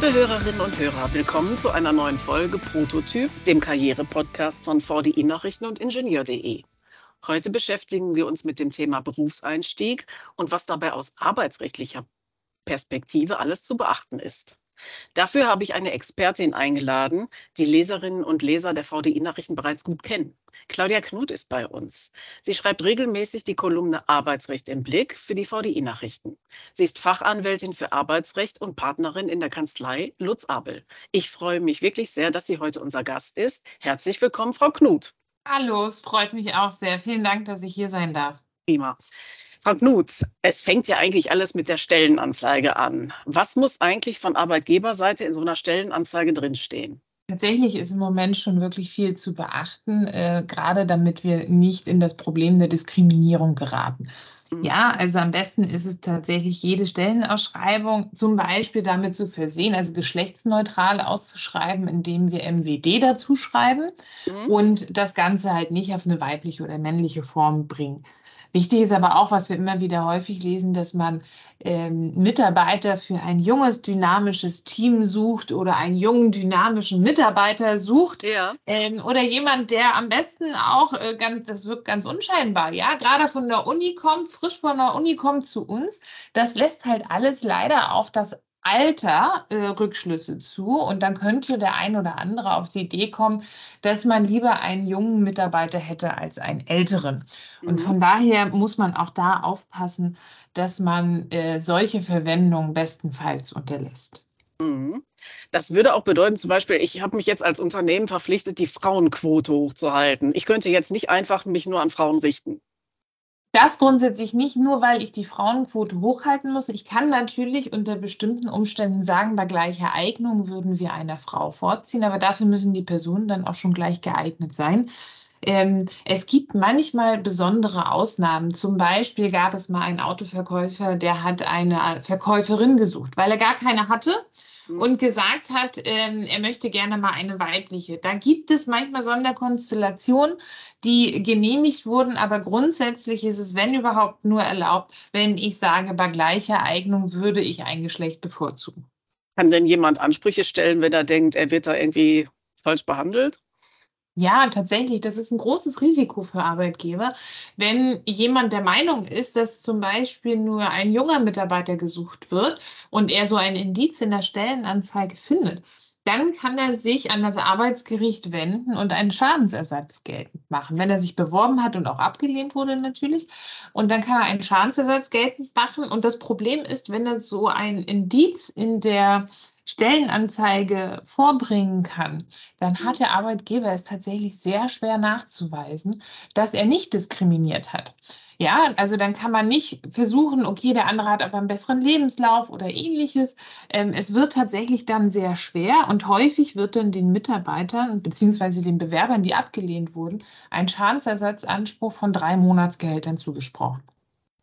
Liebe Hörerinnen und Hörer, willkommen zu einer neuen Folge Prototyp, dem Karriere-Podcast von VDI Nachrichten und Ingenieur.de. Heute beschäftigen wir uns mit dem Thema Berufseinstieg und was dabei aus arbeitsrechtlicher Perspektive alles zu beachten ist. Dafür habe ich eine Expertin eingeladen, die Leserinnen und Leser der VDI-Nachrichten bereits gut kennen. Claudia Knut ist bei uns. Sie schreibt regelmäßig die Kolumne Arbeitsrecht im Blick für die VDI-Nachrichten. Sie ist Fachanwältin für Arbeitsrecht und Partnerin in der Kanzlei Lutz Abel. Ich freue mich wirklich sehr, dass sie heute unser Gast ist. Herzlich willkommen, Frau Knut. Hallo, es freut mich auch sehr. Vielen Dank, dass ich hier sein darf. Prima. Frau Knut, es fängt ja eigentlich alles mit der Stellenanzeige an. Was muss eigentlich von Arbeitgeberseite in so einer Stellenanzeige drinstehen? Tatsächlich ist im Moment schon wirklich viel zu beachten, äh, gerade damit wir nicht in das Problem der Diskriminierung geraten. Mhm. Ja, also am besten ist es tatsächlich, jede Stellenausschreibung zum Beispiel damit zu versehen, also geschlechtsneutral auszuschreiben, indem wir MWD dazu schreiben mhm. und das Ganze halt nicht auf eine weibliche oder männliche Form bringen. Wichtig ist aber auch, was wir immer wieder häufig lesen, dass man ähm, Mitarbeiter für ein junges, dynamisches Team sucht oder einen jungen, dynamischen Mitarbeiter sucht. Ja. Ähm, oder jemand, der am besten auch äh, ganz, das wirkt ganz unscheinbar, ja, gerade von der Uni kommt, frisch von der Uni kommt zu uns. Das lässt halt alles leider auf das Alter äh, Rückschlüsse zu und dann könnte der ein oder andere auf die Idee kommen, dass man lieber einen jungen Mitarbeiter hätte als einen älteren. Mhm. Und von daher muss man auch da aufpassen, dass man äh, solche Verwendungen bestenfalls unterlässt. Mhm. Das würde auch bedeuten, zum Beispiel, ich habe mich jetzt als Unternehmen verpflichtet, die Frauenquote hochzuhalten. Ich könnte jetzt nicht einfach mich nur an Frauen richten. Das grundsätzlich nicht nur, weil ich die Frauenquote hochhalten muss. Ich kann natürlich unter bestimmten Umständen sagen, bei gleicher Eignung würden wir einer Frau vorziehen, aber dafür müssen die Personen dann auch schon gleich geeignet sein. Ähm, es gibt manchmal besondere Ausnahmen. Zum Beispiel gab es mal einen Autoverkäufer, der hat eine Verkäuferin gesucht, weil er gar keine hatte. Und gesagt hat, ähm, er möchte gerne mal eine weibliche. Da gibt es manchmal Sonderkonstellationen, die genehmigt wurden, aber grundsätzlich ist es, wenn überhaupt, nur erlaubt, wenn ich sage, bei gleicher Eignung würde ich ein Geschlecht bevorzugen. Kann denn jemand Ansprüche stellen, wenn er denkt, er wird da irgendwie falsch behandelt? Ja, tatsächlich, das ist ein großes Risiko für Arbeitgeber. Wenn jemand der Meinung ist, dass zum Beispiel nur ein junger Mitarbeiter gesucht wird und er so ein Indiz in der Stellenanzeige findet, dann kann er sich an das Arbeitsgericht wenden und einen Schadensersatz geltend machen, wenn er sich beworben hat und auch abgelehnt wurde natürlich. Und dann kann er einen Schadensersatz geltend machen. Und das Problem ist, wenn er so ein Indiz in der Stellenanzeige vorbringen kann, dann hat der Arbeitgeber es tatsächlich sehr schwer nachzuweisen, dass er nicht diskriminiert hat. Ja, also dann kann man nicht versuchen, okay, der andere hat aber einen besseren Lebenslauf oder ähnliches. Ähm, es wird tatsächlich dann sehr schwer und häufig wird dann den Mitarbeitern beziehungsweise den Bewerbern, die abgelehnt wurden, ein Schadensersatzanspruch von drei Monatsgehältern zugesprochen.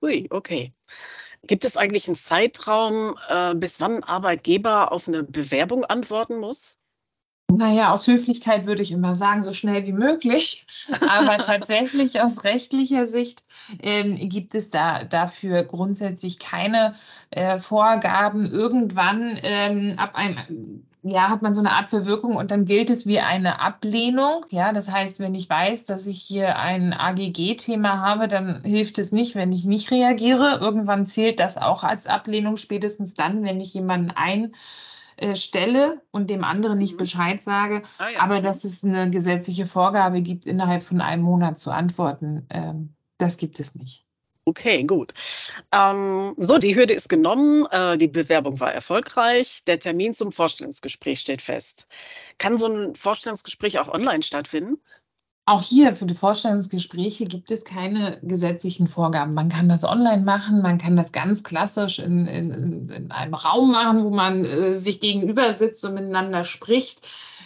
Ui, okay. Gibt es eigentlich einen Zeitraum, äh, bis wann ein Arbeitgeber auf eine Bewerbung antworten muss? Naja, aus Höflichkeit würde ich immer sagen, so schnell wie möglich. Aber tatsächlich aus rechtlicher Sicht ähm, gibt es da dafür grundsätzlich keine äh, Vorgaben. Irgendwann ähm, ab einem ja, hat man so eine Art Verwirkung und dann gilt es wie eine Ablehnung. Ja, das heißt, wenn ich weiß, dass ich hier ein AGG-Thema habe, dann hilft es nicht, wenn ich nicht reagiere. Irgendwann zählt das auch als Ablehnung, spätestens dann, wenn ich jemanden einstelle und dem anderen nicht mhm. Bescheid sage. Ah, ja. Aber dass es eine gesetzliche Vorgabe gibt, innerhalb von einem Monat zu antworten, ähm, das gibt es nicht. Okay, gut. Ähm, so, die Hürde ist genommen, äh, die Bewerbung war erfolgreich, der Termin zum Vorstellungsgespräch steht fest. Kann so ein Vorstellungsgespräch auch online stattfinden? Auch hier für die Vorstellungsgespräche gibt es keine gesetzlichen Vorgaben. Man kann das online machen, man kann das ganz klassisch in, in, in einem Raum machen, wo man äh, sich gegenüber sitzt und miteinander spricht.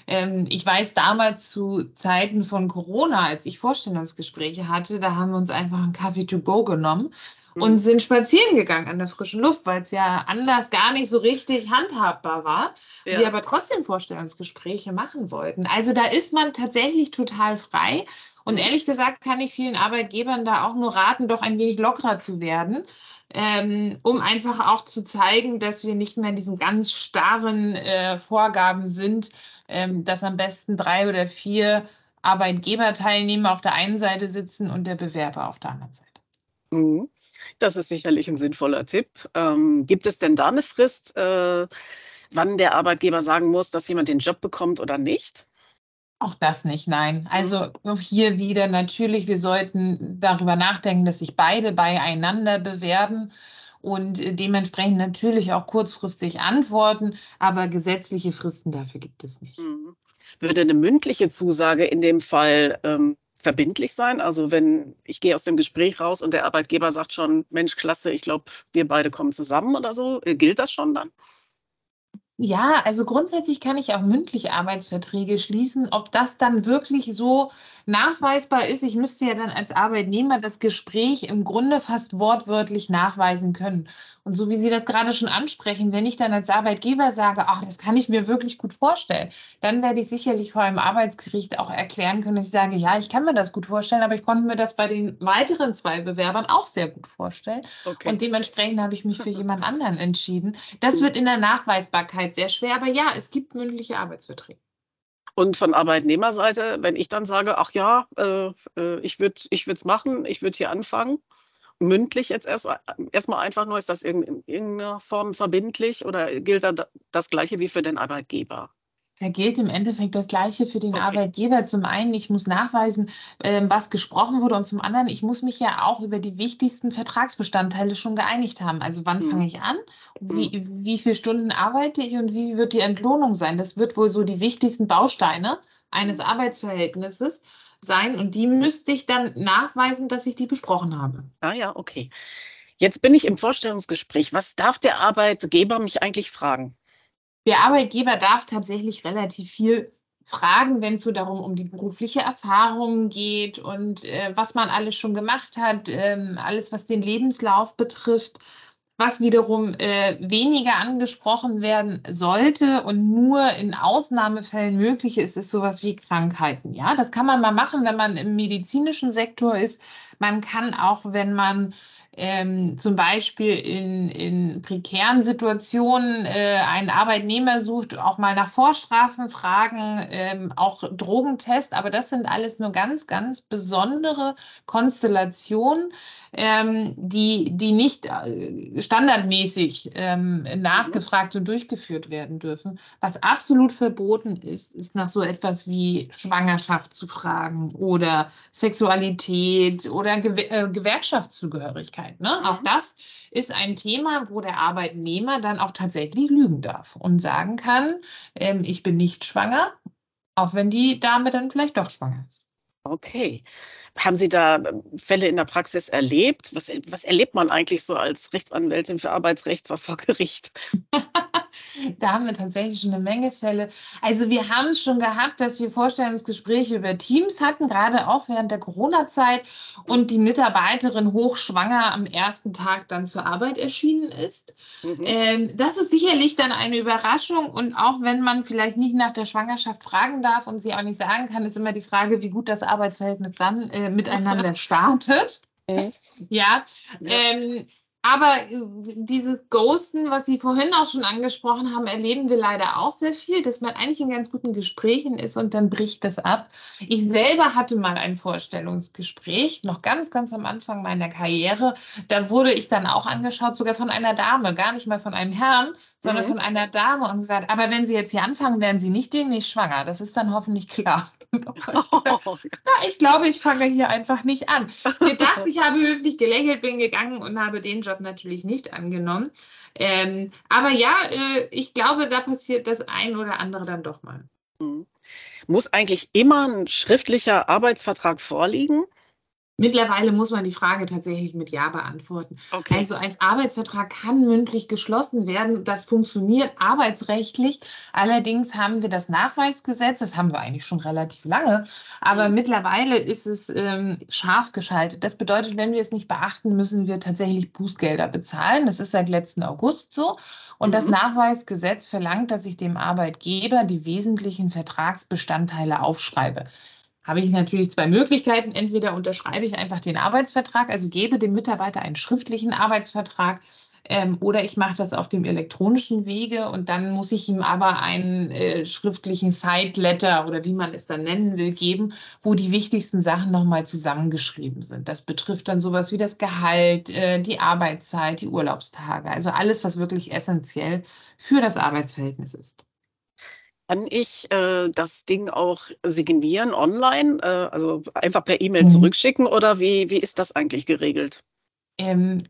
Ähm, ich weiß damals zu Zeiten von Corona, als ich Vorstellungsgespräche hatte, da haben wir uns einfach einen Kaffee to go genommen mhm. und sind spazieren gegangen an der frischen Luft, weil es ja anders gar nicht so richtig handhabbar war. Ja. Wir aber trotzdem Vorstellungsgespräche machen wollten. Also da ist man tatsächlich total frei. Und ehrlich gesagt kann ich vielen Arbeitgebern da auch nur raten, doch ein wenig lockerer zu werden. Ähm, um einfach auch zu zeigen, dass wir nicht mehr in diesen ganz starren äh, Vorgaben sind, ähm, dass am besten drei oder vier Arbeitgeberteilnehmer auf der einen Seite sitzen und der Bewerber auf der anderen Seite. Mhm. Das ist sicherlich ein sinnvoller Tipp. Ähm, gibt es denn da eine Frist, äh, wann der Arbeitgeber sagen muss, dass jemand den Job bekommt oder nicht? Auch das nicht, nein. Also hier wieder natürlich, wir sollten darüber nachdenken, dass sich beide beieinander bewerben und dementsprechend natürlich auch kurzfristig antworten, aber gesetzliche Fristen dafür gibt es nicht. Mhm. Würde eine mündliche Zusage in dem Fall ähm, verbindlich sein? Also wenn ich gehe aus dem Gespräch raus und der Arbeitgeber sagt schon, Mensch, klasse, ich glaube, wir beide kommen zusammen oder so, äh, gilt das schon dann? Ja, also grundsätzlich kann ich auch mündlich Arbeitsverträge schließen. Ob das dann wirklich so nachweisbar ist, ich müsste ja dann als Arbeitnehmer das Gespräch im Grunde fast wortwörtlich nachweisen können. Und so wie Sie das gerade schon ansprechen, wenn ich dann als Arbeitgeber sage, ach, das kann ich mir wirklich gut vorstellen, dann werde ich sicherlich vor einem Arbeitsgericht auch erklären können, dass ich sage, ja, ich kann mir das gut vorstellen, aber ich konnte mir das bei den weiteren zwei Bewerbern auch sehr gut vorstellen. Okay. Und dementsprechend habe ich mich für jemand anderen entschieden. Das wird in der Nachweisbarkeit Arbeit sehr schwer, aber ja, es gibt mündliche Arbeitsverträge. Und von Arbeitnehmerseite, wenn ich dann sage, ach ja, äh, äh ich würde es machen, ich würde hier anfangen, mündlich jetzt erstmal erst einfach nur, ist das in, in irgendeiner Form verbindlich oder gilt da das Gleiche wie für den Arbeitgeber? Da gilt im Endeffekt das Gleiche für den okay. Arbeitgeber. Zum einen, ich muss nachweisen, ähm, was gesprochen wurde und zum anderen, ich muss mich ja auch über die wichtigsten Vertragsbestandteile schon geeinigt haben. Also wann mhm. fange ich an, wie, mhm. wie viele Stunden arbeite ich und wie wird die Entlohnung sein? Das wird wohl so die wichtigsten Bausteine eines mhm. Arbeitsverhältnisses sein und die müsste ich dann nachweisen, dass ich die besprochen habe. Ah ja, okay. Jetzt bin ich im Vorstellungsgespräch. Was darf der Arbeitgeber mich eigentlich fragen? Der Arbeitgeber darf tatsächlich relativ viel fragen, wenn es so darum um die berufliche Erfahrung geht und äh, was man alles schon gemacht hat, ähm, alles, was den Lebenslauf betrifft. Was wiederum äh, weniger angesprochen werden sollte und nur in Ausnahmefällen möglich ist, ist sowas wie Krankheiten. Ja, das kann man mal machen, wenn man im medizinischen Sektor ist. Man kann auch, wenn man ähm, zum Beispiel in, in prekären Situationen äh, einen Arbeitnehmer sucht, auch mal nach Vorstrafen fragen, ähm, auch Drogentest, aber das sind alles nur ganz, ganz besondere Konstellationen, ähm, die, die nicht äh, standardmäßig ähm, nachgefragt und durchgeführt werden dürfen. Was absolut verboten ist, ist nach so etwas wie Schwangerschaft zu fragen oder Sexualität oder Gewer äh, Gewerkschaftszugehörigkeit. Ne? Mhm. Auch das ist ein Thema, wo der Arbeitnehmer dann auch tatsächlich lügen darf und sagen kann, ähm, ich bin nicht schwanger, auch wenn die Dame dann vielleicht doch schwanger ist. Okay. Haben Sie da ähm, Fälle in der Praxis erlebt? Was, was erlebt man eigentlich so als Rechtsanwältin für Arbeitsrecht vor Gericht? da haben wir tatsächlich schon eine Menge Fälle. Also wir haben es schon gehabt, dass wir Vorstellungsgespräche über Teams hatten, gerade auch während der Corona-Zeit und die Mitarbeiterin hochschwanger am ersten Tag dann zur Arbeit erschienen ist. Mhm. Ähm, das ist sicherlich dann eine Überraschung und auch wenn man vielleicht nicht nach der Schwangerschaft fragen darf und sie auch nicht sagen kann, ist immer die Frage, wie gut das Arbeitsverhältnis dann äh, miteinander startet. Mhm. Ja, ja. Ähm, aber äh, dieses Ghosten, was Sie vorhin auch schon angesprochen haben, erleben wir leider auch sehr viel, dass man eigentlich in ganz guten Gesprächen ist und dann bricht das ab. Ich selber hatte mal ein Vorstellungsgespräch, noch ganz, ganz am Anfang meiner Karriere. Da wurde ich dann auch angeschaut, sogar von einer Dame, gar nicht mal von einem Herrn, sondern mhm. von einer Dame und gesagt, aber wenn Sie jetzt hier anfangen, werden Sie nicht demnächst schwanger. Das ist dann hoffentlich klar. Ja, ich glaube, ich fange hier einfach nicht an. Gedacht, ich habe höflich gelächelt, bin gegangen und habe den Job natürlich nicht angenommen. Ähm, aber ja, äh, ich glaube, da passiert das ein oder andere dann doch mal. Mhm. Muss eigentlich immer ein schriftlicher Arbeitsvertrag vorliegen? Mittlerweile muss man die Frage tatsächlich mit Ja beantworten. Okay. Also ein Arbeitsvertrag kann mündlich geschlossen werden. Das funktioniert arbeitsrechtlich. Allerdings haben wir das Nachweisgesetz, das haben wir eigentlich schon relativ lange, aber mhm. mittlerweile ist es ähm, scharf geschaltet. Das bedeutet, wenn wir es nicht beachten, müssen wir tatsächlich Bußgelder bezahlen. Das ist seit letzten August so. Und mhm. das Nachweisgesetz verlangt, dass ich dem Arbeitgeber die wesentlichen Vertragsbestandteile aufschreibe. Habe ich natürlich zwei Möglichkeiten. Entweder unterschreibe ich einfach den Arbeitsvertrag, also gebe dem Mitarbeiter einen schriftlichen Arbeitsvertrag, ähm, oder ich mache das auf dem elektronischen Wege und dann muss ich ihm aber einen äh, schriftlichen Side-Letter oder wie man es dann nennen will, geben, wo die wichtigsten Sachen nochmal zusammengeschrieben sind. Das betrifft dann sowas wie das Gehalt, äh, die Arbeitszeit, die Urlaubstage, also alles, was wirklich essentiell für das Arbeitsverhältnis ist. Kann ich äh, das Ding auch signieren online, äh, also einfach per E-Mail mhm. zurückschicken oder wie, wie ist das eigentlich geregelt? Ähm,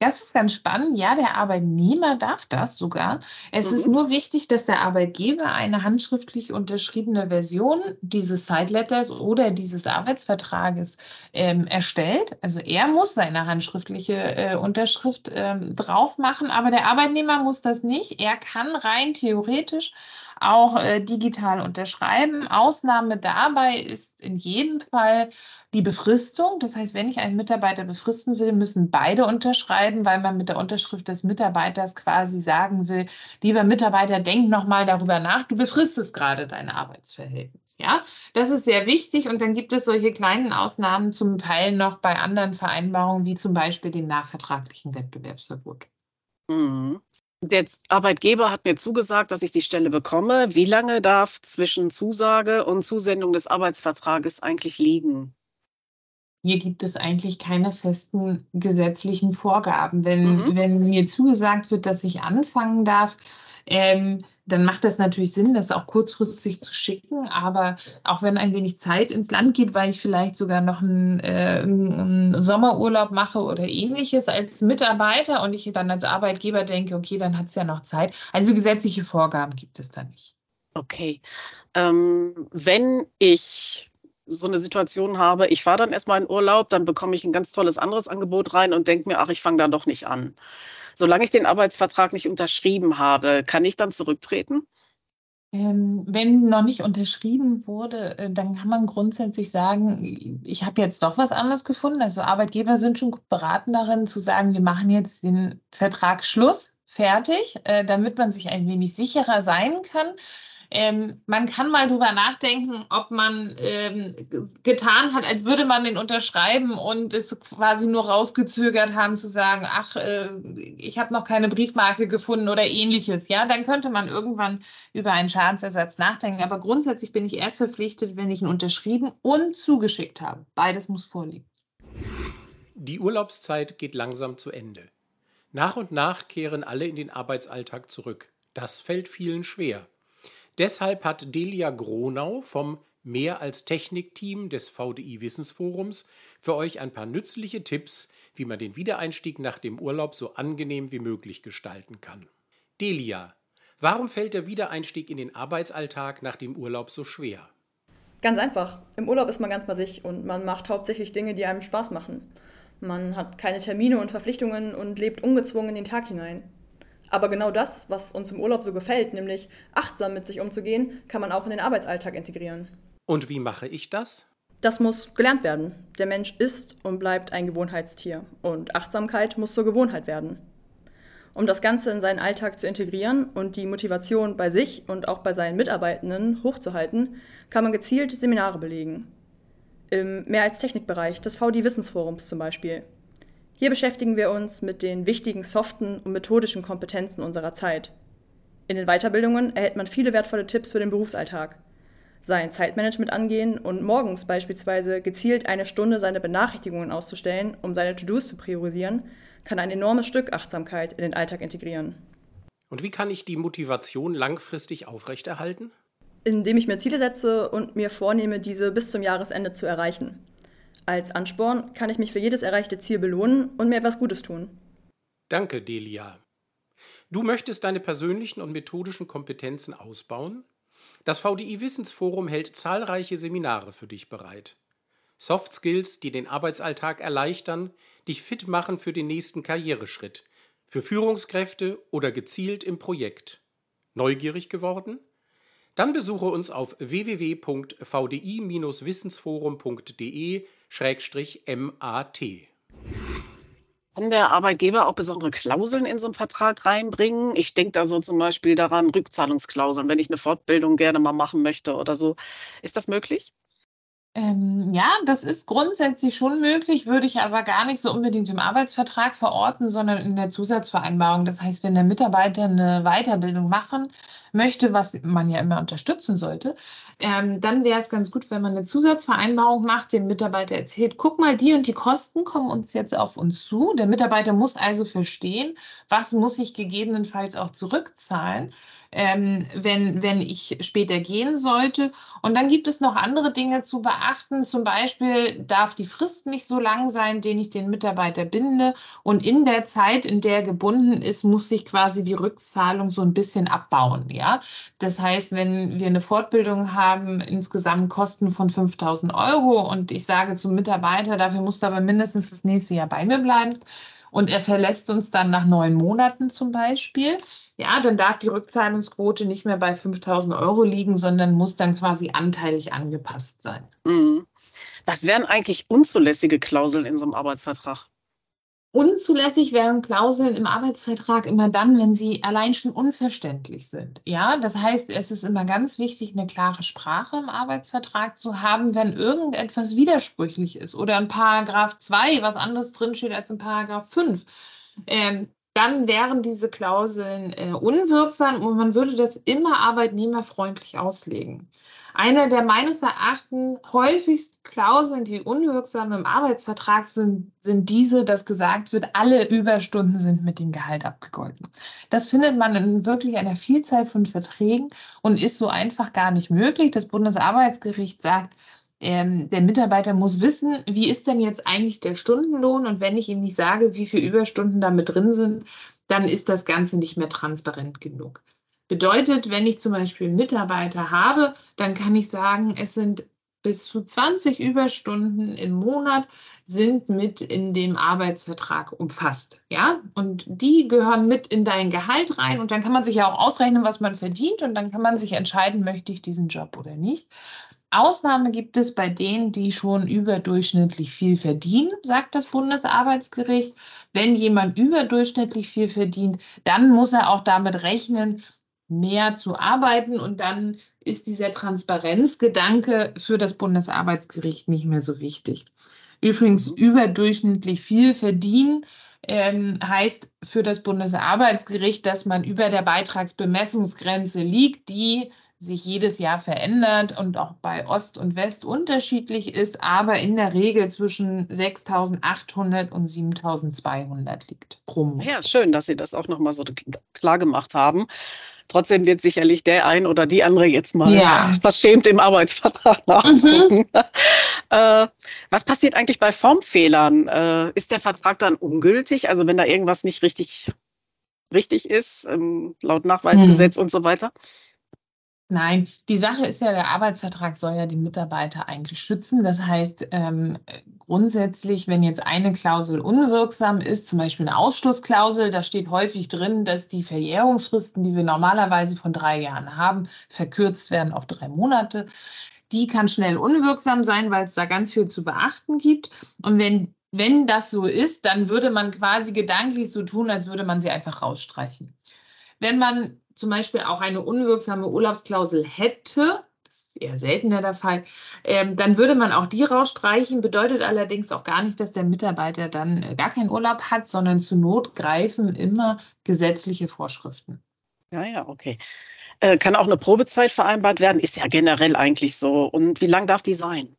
das ist ganz spannend. Ja, der Arbeitnehmer darf das sogar. Es mhm. ist nur wichtig, dass der Arbeitgeber eine handschriftlich unterschriebene Version dieses Side Letters oder dieses Arbeitsvertrages ähm, erstellt. Also er muss seine handschriftliche äh, Unterschrift ähm, drauf machen, aber der Arbeitnehmer muss das nicht. Er kann rein theoretisch auch äh, digital unterschreiben. Ausnahme dabei ist in jedem Fall die Befristung. Das heißt, wenn ich einen Mitarbeiter befristen will, müssen beide unterschreiben, weil man mit der Unterschrift des Mitarbeiters quasi sagen will, lieber Mitarbeiter, denk nochmal darüber nach, du befristest gerade dein Arbeitsverhältnis. Ja, das ist sehr wichtig. Und dann gibt es solche kleinen Ausnahmen zum Teil noch bei anderen Vereinbarungen, wie zum Beispiel dem nachvertraglichen Wettbewerbsverbot. Mhm. Der Arbeitgeber hat mir zugesagt, dass ich die Stelle bekomme. Wie lange darf zwischen Zusage und Zusendung des Arbeitsvertrages eigentlich liegen? Hier gibt es eigentlich keine festen gesetzlichen Vorgaben. Wenn, mhm. wenn mir zugesagt wird, dass ich anfangen darf, ähm, dann macht das natürlich Sinn, das auch kurzfristig zu schicken. Aber auch wenn ein wenig Zeit ins Land geht, weil ich vielleicht sogar noch einen, äh, einen Sommerurlaub mache oder ähnliches als Mitarbeiter und ich dann als Arbeitgeber denke, okay, dann hat es ja noch Zeit. Also gesetzliche Vorgaben gibt es da nicht. Okay. Ähm, wenn ich so eine Situation habe, ich fahre dann erstmal in Urlaub, dann bekomme ich ein ganz tolles anderes Angebot rein und denke mir, ach, ich fange da doch nicht an. Solange ich den Arbeitsvertrag nicht unterschrieben habe, kann ich dann zurücktreten? Ähm, wenn noch nicht unterschrieben wurde, äh, dann kann man grundsätzlich sagen, ich habe jetzt doch was anderes gefunden. Also Arbeitgeber sind schon beraten darin zu sagen, wir machen jetzt den Vertrag Schluss, fertig, äh, damit man sich ein wenig sicherer sein kann. Ähm, man kann mal drüber nachdenken, ob man ähm, getan hat, als würde man den unterschreiben und es quasi nur rausgezögert haben zu sagen, ach, äh, ich habe noch keine Briefmarke gefunden oder ähnliches. Ja, dann könnte man irgendwann über einen Schadensersatz nachdenken. Aber grundsätzlich bin ich erst verpflichtet, wenn ich ihn unterschrieben und zugeschickt habe. Beides muss vorliegen. Die Urlaubszeit geht langsam zu Ende. Nach und nach kehren alle in den Arbeitsalltag zurück. Das fällt vielen schwer. Deshalb hat Delia Gronau vom Mehr als Technik-Team des VDI Wissensforums für euch ein paar nützliche Tipps, wie man den Wiedereinstieg nach dem Urlaub so angenehm wie möglich gestalten kann. Delia, warum fällt der Wiedereinstieg in den Arbeitsalltag nach dem Urlaub so schwer? Ganz einfach. Im Urlaub ist man ganz bei sich und man macht hauptsächlich Dinge, die einem Spaß machen. Man hat keine Termine und Verpflichtungen und lebt ungezwungen in den Tag hinein. Aber genau das, was uns im Urlaub so gefällt, nämlich achtsam mit sich umzugehen, kann man auch in den Arbeitsalltag integrieren. Und wie mache ich das? Das muss gelernt werden. Der Mensch ist und bleibt ein Gewohnheitstier. Und Achtsamkeit muss zur Gewohnheit werden. Um das Ganze in seinen Alltag zu integrieren und die Motivation bei sich und auch bei seinen Mitarbeitenden hochzuhalten, kann man gezielt Seminare belegen. Im Mehr als Technikbereich des VD Wissensforums zum Beispiel. Hier beschäftigen wir uns mit den wichtigen soften und methodischen Kompetenzen unserer Zeit. In den Weiterbildungen erhält man viele wertvolle Tipps für den Berufsalltag. Sein Zeitmanagement angehen und morgens beispielsweise gezielt eine Stunde seine Benachrichtigungen auszustellen, um seine To-Dos zu priorisieren, kann ein enormes Stück Achtsamkeit in den Alltag integrieren. Und wie kann ich die Motivation langfristig aufrechterhalten? Indem ich mir Ziele setze und mir vornehme, diese bis zum Jahresende zu erreichen. Als Ansporn kann ich mich für jedes erreichte Ziel belohnen und mir etwas Gutes tun. Danke, Delia. Du möchtest deine persönlichen und methodischen Kompetenzen ausbauen? Das VDI Wissensforum hält zahlreiche Seminare für dich bereit. Soft Skills, die den Arbeitsalltag erleichtern, dich fit machen für den nächsten Karriereschritt, für Führungskräfte oder gezielt im Projekt. Neugierig geworden? Dann besuche uns auf www.vdi-wissensforum.de-mat. Kann der Arbeitgeber auch besondere Klauseln in so einen Vertrag reinbringen? Ich denke da so zum Beispiel daran, Rückzahlungsklauseln, wenn ich eine Fortbildung gerne mal machen möchte oder so. Ist das möglich? Ähm, ja, das ist grundsätzlich schon möglich, würde ich aber gar nicht so unbedingt im Arbeitsvertrag verorten, sondern in der Zusatzvereinbarung. Das heißt, wenn der Mitarbeiter eine Weiterbildung machen möchte, was man ja immer unterstützen sollte, ähm, dann wäre es ganz gut, wenn man eine Zusatzvereinbarung macht, dem Mitarbeiter erzählt, guck mal, die und die Kosten kommen uns jetzt auf uns zu. Der Mitarbeiter muss also verstehen, was muss ich gegebenenfalls auch zurückzahlen ähm, wenn, wenn ich später gehen sollte. Und dann gibt es noch andere Dinge zu beachten. Zum Beispiel darf die Frist nicht so lang sein, den ich den Mitarbeiter binde. Und in der Zeit, in der er gebunden ist, muss sich quasi die Rückzahlung so ein bisschen abbauen. Ja, das heißt, wenn wir eine Fortbildung haben, insgesamt Kosten von 5000 Euro und ich sage zum Mitarbeiter, dafür muss er aber mindestens das nächste Jahr bei mir bleiben, und er verlässt uns dann nach neun Monaten zum Beispiel, ja, dann darf die Rückzahlungsquote nicht mehr bei 5000 Euro liegen, sondern muss dann quasi anteilig angepasst sein. Mhm. Was wären eigentlich unzulässige Klauseln in so einem Arbeitsvertrag? Unzulässig wären Klauseln im Arbeitsvertrag immer dann, wenn sie allein schon unverständlich sind. Ja, das heißt, es ist immer ganz wichtig, eine klare Sprache im Arbeitsvertrag zu haben, wenn irgendetwas widersprüchlich ist oder in Paragraph 2 was anderes drinsteht als in Paragraph 5. Ähm, dann wären diese Klauseln äh, unwirksam und man würde das immer arbeitnehmerfreundlich auslegen. Eine der meines Erachtens häufigsten Klauseln, die unwirksam im Arbeitsvertrag sind, sind diese, dass gesagt wird, alle Überstunden sind mit dem Gehalt abgegolten. Das findet man in wirklich einer Vielzahl von Verträgen und ist so einfach gar nicht möglich. Das Bundesarbeitsgericht sagt, ähm, der Mitarbeiter muss wissen, wie ist denn jetzt eigentlich der Stundenlohn und wenn ich ihm nicht sage, wie viele Überstunden da mit drin sind, dann ist das Ganze nicht mehr transparent genug. Bedeutet, wenn ich zum Beispiel Mitarbeiter habe, dann kann ich sagen, es sind bis zu 20 Überstunden im Monat sind mit in dem Arbeitsvertrag umfasst. Ja, und die gehören mit in dein Gehalt rein und dann kann man sich ja auch ausrechnen, was man verdient und dann kann man sich entscheiden, möchte ich diesen Job oder nicht. Ausnahme gibt es bei denen, die schon überdurchschnittlich viel verdienen, sagt das Bundesarbeitsgericht. Wenn jemand überdurchschnittlich viel verdient, dann muss er auch damit rechnen, mehr zu arbeiten und dann ist dieser Transparenzgedanke für das Bundesarbeitsgericht nicht mehr so wichtig. Übrigens, mhm. überdurchschnittlich viel verdienen ähm, heißt für das Bundesarbeitsgericht, dass man über der Beitragsbemessungsgrenze liegt, die sich jedes Jahr verändert und auch bei Ost und West unterschiedlich ist, aber in der Regel zwischen 6.800 und 7.200 liegt pro Monat. Ja, schön, dass Sie das auch nochmal so klar gemacht haben. Trotzdem wird sicherlich der ein oder die andere jetzt mal ja. verschämt im Arbeitsvertrag nachgucken. Mhm. äh, was passiert eigentlich bei Formfehlern? Äh, ist der Vertrag dann ungültig? Also wenn da irgendwas nicht richtig, richtig ist, ähm, laut Nachweisgesetz mhm. und so weiter? Nein, die Sache ist ja, der Arbeitsvertrag soll ja die Mitarbeiter eigentlich schützen. Das heißt, ähm, grundsätzlich, wenn jetzt eine Klausel unwirksam ist, zum Beispiel eine Ausschlussklausel, da steht häufig drin, dass die Verjährungsfristen, die wir normalerweise von drei Jahren haben, verkürzt werden auf drei Monate. Die kann schnell unwirksam sein, weil es da ganz viel zu beachten gibt. Und wenn wenn das so ist, dann würde man quasi gedanklich so tun, als würde man sie einfach rausstreichen. Wenn man zum Beispiel auch eine unwirksame Urlaubsklausel hätte, das ist eher seltener der Fall, ähm, dann würde man auch die rausstreichen. Bedeutet allerdings auch gar nicht, dass der Mitarbeiter dann äh, gar keinen Urlaub hat, sondern zu Not greifen immer gesetzliche Vorschriften. Ja, ja, okay. Äh, kann auch eine Probezeit vereinbart werden, ist ja generell eigentlich so. Und wie lang darf die sein?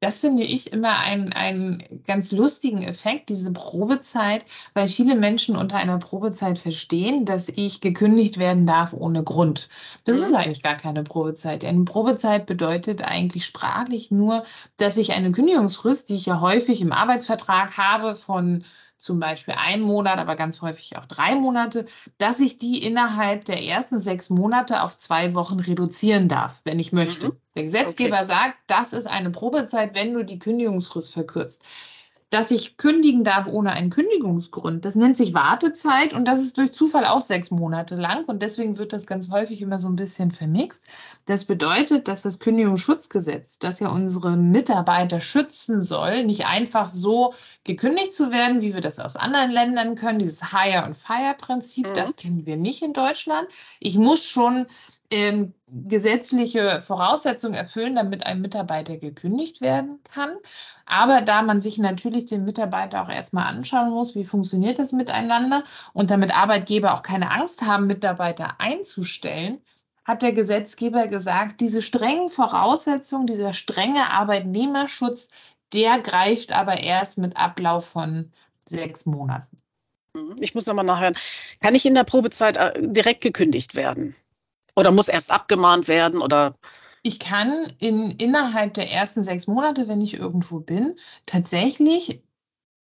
Das finde ich immer einen, einen ganz lustigen Effekt, diese Probezeit, weil viele Menschen unter einer Probezeit verstehen, dass ich gekündigt werden darf ohne Grund. Das mhm. ist eigentlich gar keine Probezeit. Eine Probezeit bedeutet eigentlich sprachlich nur, dass ich eine Kündigungsfrist, die ich ja häufig im Arbeitsvertrag habe, von zum Beispiel einen Monat, aber ganz häufig auch drei Monate, dass ich die innerhalb der ersten sechs Monate auf zwei Wochen reduzieren darf, wenn ich möchte. Mhm. Der Gesetzgeber okay. sagt, das ist eine Probezeit, wenn du die Kündigungsfrist verkürzt dass ich kündigen darf ohne einen Kündigungsgrund. Das nennt sich Wartezeit und das ist durch Zufall auch sechs Monate lang und deswegen wird das ganz häufig immer so ein bisschen vermixt. Das bedeutet, dass das Kündigungsschutzgesetz, das ja unsere Mitarbeiter schützen soll, nicht einfach so gekündigt zu werden, wie wir das aus anderen Ländern können. Dieses Hire- und Fire-Prinzip, mhm. das kennen wir nicht in Deutschland. Ich muss schon ähm, gesetzliche Voraussetzungen erfüllen, damit ein Mitarbeiter gekündigt werden kann. Aber da man sich natürlich den Mitarbeiter auch erstmal anschauen muss, wie funktioniert das miteinander und damit Arbeitgeber auch keine Angst haben, Mitarbeiter einzustellen, hat der Gesetzgeber gesagt, diese strengen Voraussetzungen, dieser strenge Arbeitnehmerschutz, der greift aber erst mit Ablauf von sechs Monaten. Ich muss nochmal nachhören. Kann ich in der Probezeit äh, direkt gekündigt werden? Oder muss erst abgemahnt werden? Oder ich kann in, innerhalb der ersten sechs Monate, wenn ich irgendwo bin, tatsächlich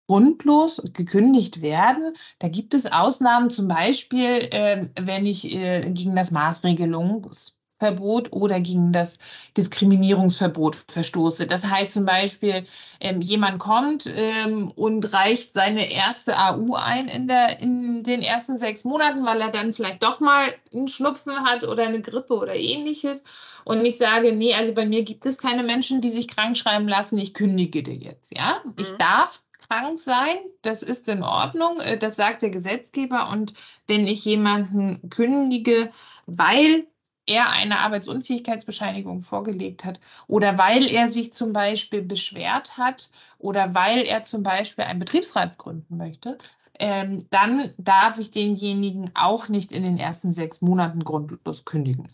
grundlos gekündigt werden. Da gibt es Ausnahmen, zum Beispiel, äh, wenn ich äh, gegen das Maßregelungs Verbot oder gegen das Diskriminierungsverbot verstoße. Das heißt zum Beispiel, ähm, jemand kommt ähm, und reicht seine erste AU ein in, der, in den ersten sechs Monaten, weil er dann vielleicht doch mal einen Schnupfen hat oder eine Grippe oder ähnliches. Und ich sage, nee, also bei mir gibt es keine Menschen, die sich krank schreiben lassen, ich kündige dir jetzt. Ja, mhm. ich darf krank sein, das ist in Ordnung, äh, das sagt der Gesetzgeber. Und wenn ich jemanden kündige, weil er eine Arbeitsunfähigkeitsbescheinigung vorgelegt hat oder weil er sich zum Beispiel beschwert hat oder weil er zum Beispiel einen Betriebsrat gründen möchte, ähm, dann darf ich denjenigen auch nicht in den ersten sechs Monaten grundlos kündigen.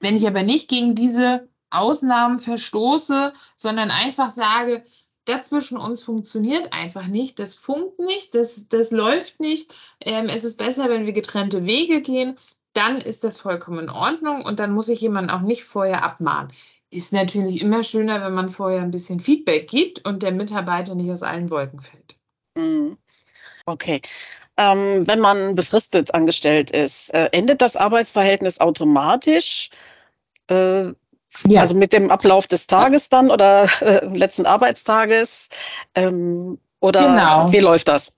Wenn ich aber nicht gegen diese Ausnahmen verstoße, sondern einfach sage, dazwischen uns funktioniert einfach nicht, das funkt nicht, das, das läuft nicht, ähm, es ist besser, wenn wir getrennte Wege gehen, dann ist das vollkommen in Ordnung und dann muss ich jemanden auch nicht vorher abmahnen. Ist natürlich immer schöner, wenn man vorher ein bisschen Feedback gibt und der Mitarbeiter nicht aus allen Wolken fällt. Mhm. Okay. Ähm, wenn man befristet angestellt ist, äh, endet das Arbeitsverhältnis automatisch? Äh, ja. Also mit dem Ablauf des Tages dann oder äh, letzten Arbeitstages? Ähm, oder genau. wie läuft das?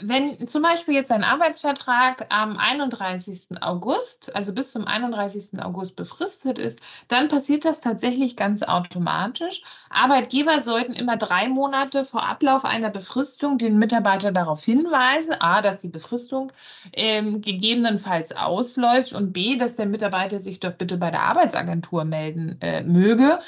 Wenn zum Beispiel jetzt ein Arbeitsvertrag am 31. August, also bis zum 31. August befristet ist, dann passiert das tatsächlich ganz automatisch. Arbeitgeber sollten immer drei Monate vor Ablauf einer Befristung den Mitarbeiter darauf hinweisen, a, dass die Befristung ähm, gegebenenfalls ausläuft und b, dass der Mitarbeiter sich doch bitte bei der Arbeitsagentur melden äh, möge.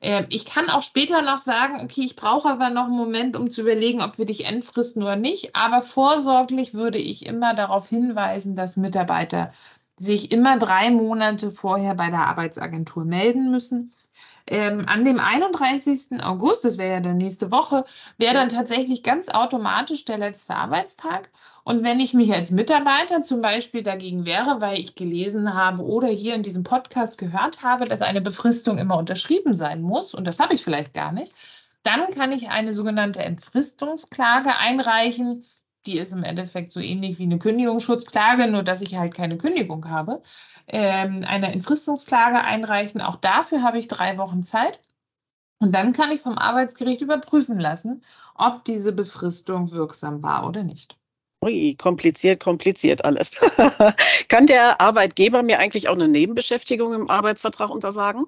Ähm, ich kann auch später noch sagen, okay, ich brauche aber noch einen Moment, um zu überlegen, ob wir dich entfristen oder nicht. Aber vorsorglich würde ich immer darauf hinweisen, dass Mitarbeiter sich immer drei Monate vorher bei der Arbeitsagentur melden müssen. Ähm, an dem 31. August, das wäre ja dann nächste Woche, wäre dann tatsächlich ganz automatisch der letzte Arbeitstag. Und wenn ich mich als Mitarbeiter zum Beispiel dagegen wehre, weil ich gelesen habe oder hier in diesem Podcast gehört habe, dass eine Befristung immer unterschrieben sein muss, und das habe ich vielleicht gar nicht, dann kann ich eine sogenannte Entfristungsklage einreichen. Die ist im Endeffekt so ähnlich wie eine Kündigungsschutzklage, nur dass ich halt keine Kündigung habe. Ähm, eine Entfristungsklage einreichen. Auch dafür habe ich drei Wochen Zeit. Und dann kann ich vom Arbeitsgericht überprüfen lassen, ob diese Befristung wirksam war oder nicht. Ui, kompliziert, kompliziert alles. Kann der Arbeitgeber mir eigentlich auch eine Nebenbeschäftigung im Arbeitsvertrag untersagen?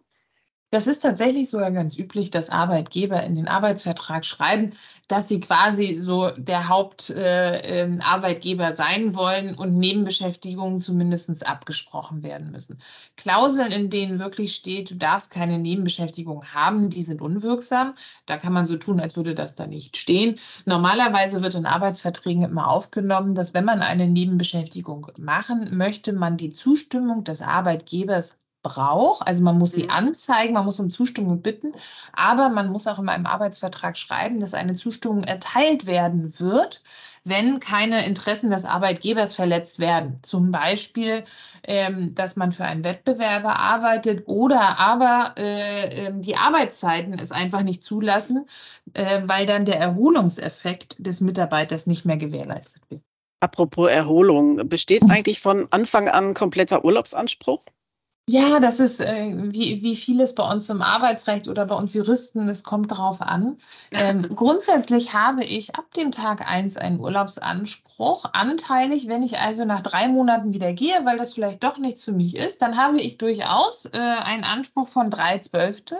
Das ist tatsächlich sogar ganz üblich, dass Arbeitgeber in den Arbeitsvertrag schreiben, dass sie quasi so der Hauptarbeitgeber äh, ähm, sein wollen und Nebenbeschäftigungen zumindest abgesprochen werden müssen. Klauseln, in denen wirklich steht, du darfst keine Nebenbeschäftigung haben, die sind unwirksam. Da kann man so tun, als würde das da nicht stehen. Normalerweise wird in Arbeitsverträgen immer aufgenommen, dass wenn man eine Nebenbeschäftigung machen möchte, man die Zustimmung des Arbeitgebers braucht. Also man muss sie mhm. anzeigen, man muss um Zustimmung bitten, aber man muss auch in einem Arbeitsvertrag schreiben, dass eine Zustimmung erteilt werden wird, wenn keine Interessen des Arbeitgebers verletzt werden. Zum Beispiel, ähm, dass man für einen Wettbewerber arbeitet oder aber äh, ähm, die Arbeitszeiten es einfach nicht zulassen, äh, weil dann der Erholungseffekt des Mitarbeiters nicht mehr gewährleistet wird. Apropos Erholung, besteht eigentlich von Anfang an kompletter Urlaubsanspruch? Ja, das ist äh, wie, wie vieles bei uns im Arbeitsrecht oder bei uns Juristen, es kommt darauf an. Ähm, grundsätzlich habe ich ab dem Tag eins einen Urlaubsanspruch, anteilig. Wenn ich also nach drei Monaten wieder gehe, weil das vielleicht doch nichts für mich ist, dann habe ich durchaus äh, einen Anspruch von drei Zwölfte.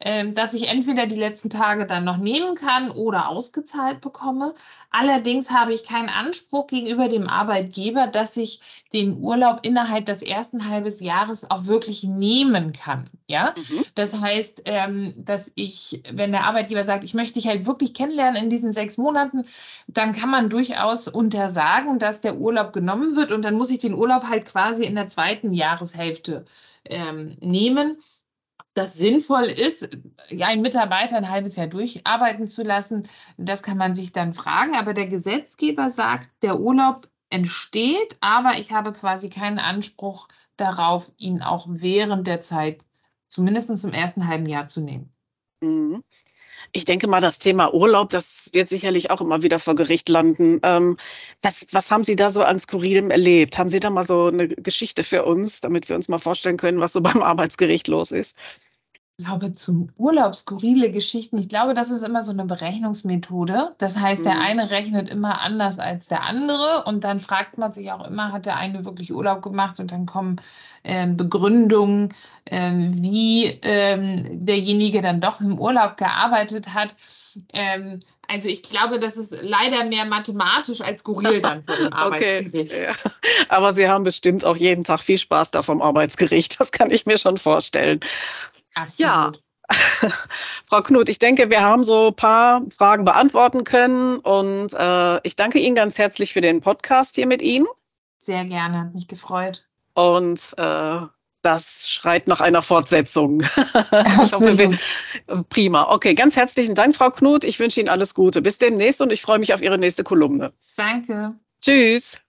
Ähm, dass ich entweder die letzten Tage dann noch nehmen kann oder ausgezahlt bekomme. Allerdings habe ich keinen Anspruch gegenüber dem Arbeitgeber, dass ich den Urlaub innerhalb des ersten halbes Jahres auch wirklich nehmen kann. Ja, mhm. das heißt, ähm, dass ich, wenn der Arbeitgeber sagt, ich möchte dich halt wirklich kennenlernen in diesen sechs Monaten, dann kann man durchaus untersagen, dass der Urlaub genommen wird und dann muss ich den Urlaub halt quasi in der zweiten Jahreshälfte ähm, nehmen das sinnvoll ist, einen Mitarbeiter ein halbes Jahr durcharbeiten zu lassen, das kann man sich dann fragen. Aber der Gesetzgeber sagt, der Urlaub entsteht, aber ich habe quasi keinen Anspruch darauf, ihn auch während der Zeit, zumindest im ersten halben Jahr, zu nehmen. Mhm. Ich denke mal, das Thema Urlaub, das wird sicherlich auch immer wieder vor Gericht landen. Ähm, was, was haben Sie da so an Skurrilem erlebt? Haben Sie da mal so eine Geschichte für uns, damit wir uns mal vorstellen können, was so beim Arbeitsgericht los ist? Ich glaube, zum Urlaub skurrile Geschichten. Ich glaube, das ist immer so eine Berechnungsmethode. Das heißt, mhm. der eine rechnet immer anders als der andere und dann fragt man sich auch immer, hat der eine wirklich Urlaub gemacht und dann kommen ähm, Begründungen, ähm, wie ähm, derjenige dann doch im Urlaub gearbeitet hat. Ähm, also ich glaube, das ist leider mehr mathematisch als skurril dann den Arbeitsgericht. Okay, ja. Aber Sie haben bestimmt auch jeden Tag viel Spaß da vom Arbeitsgericht. Das kann ich mir schon vorstellen. Absolut. Ja. Frau Knut, ich denke, wir haben so ein paar Fragen beantworten können und äh, ich danke Ihnen ganz herzlich für den Podcast hier mit Ihnen. Sehr gerne, hat mich gefreut. Und äh, das schreit nach einer Fortsetzung. Absolut. hoffe, prima. Okay, ganz herzlichen Dank, Frau Knut. Ich wünsche Ihnen alles Gute. Bis demnächst und ich freue mich auf Ihre nächste Kolumne. Danke. Tschüss.